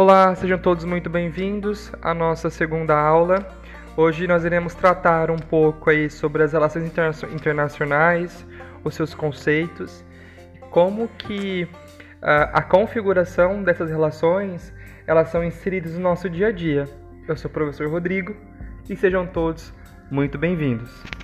Olá, sejam todos muito bem-vindos à nossa segunda aula. Hoje nós iremos tratar um pouco aí sobre as relações interna internacionais, os seus conceitos, como que uh, a configuração dessas relações elas são inseridas no nosso dia a dia. Eu sou o professor Rodrigo e sejam todos muito bem-vindos.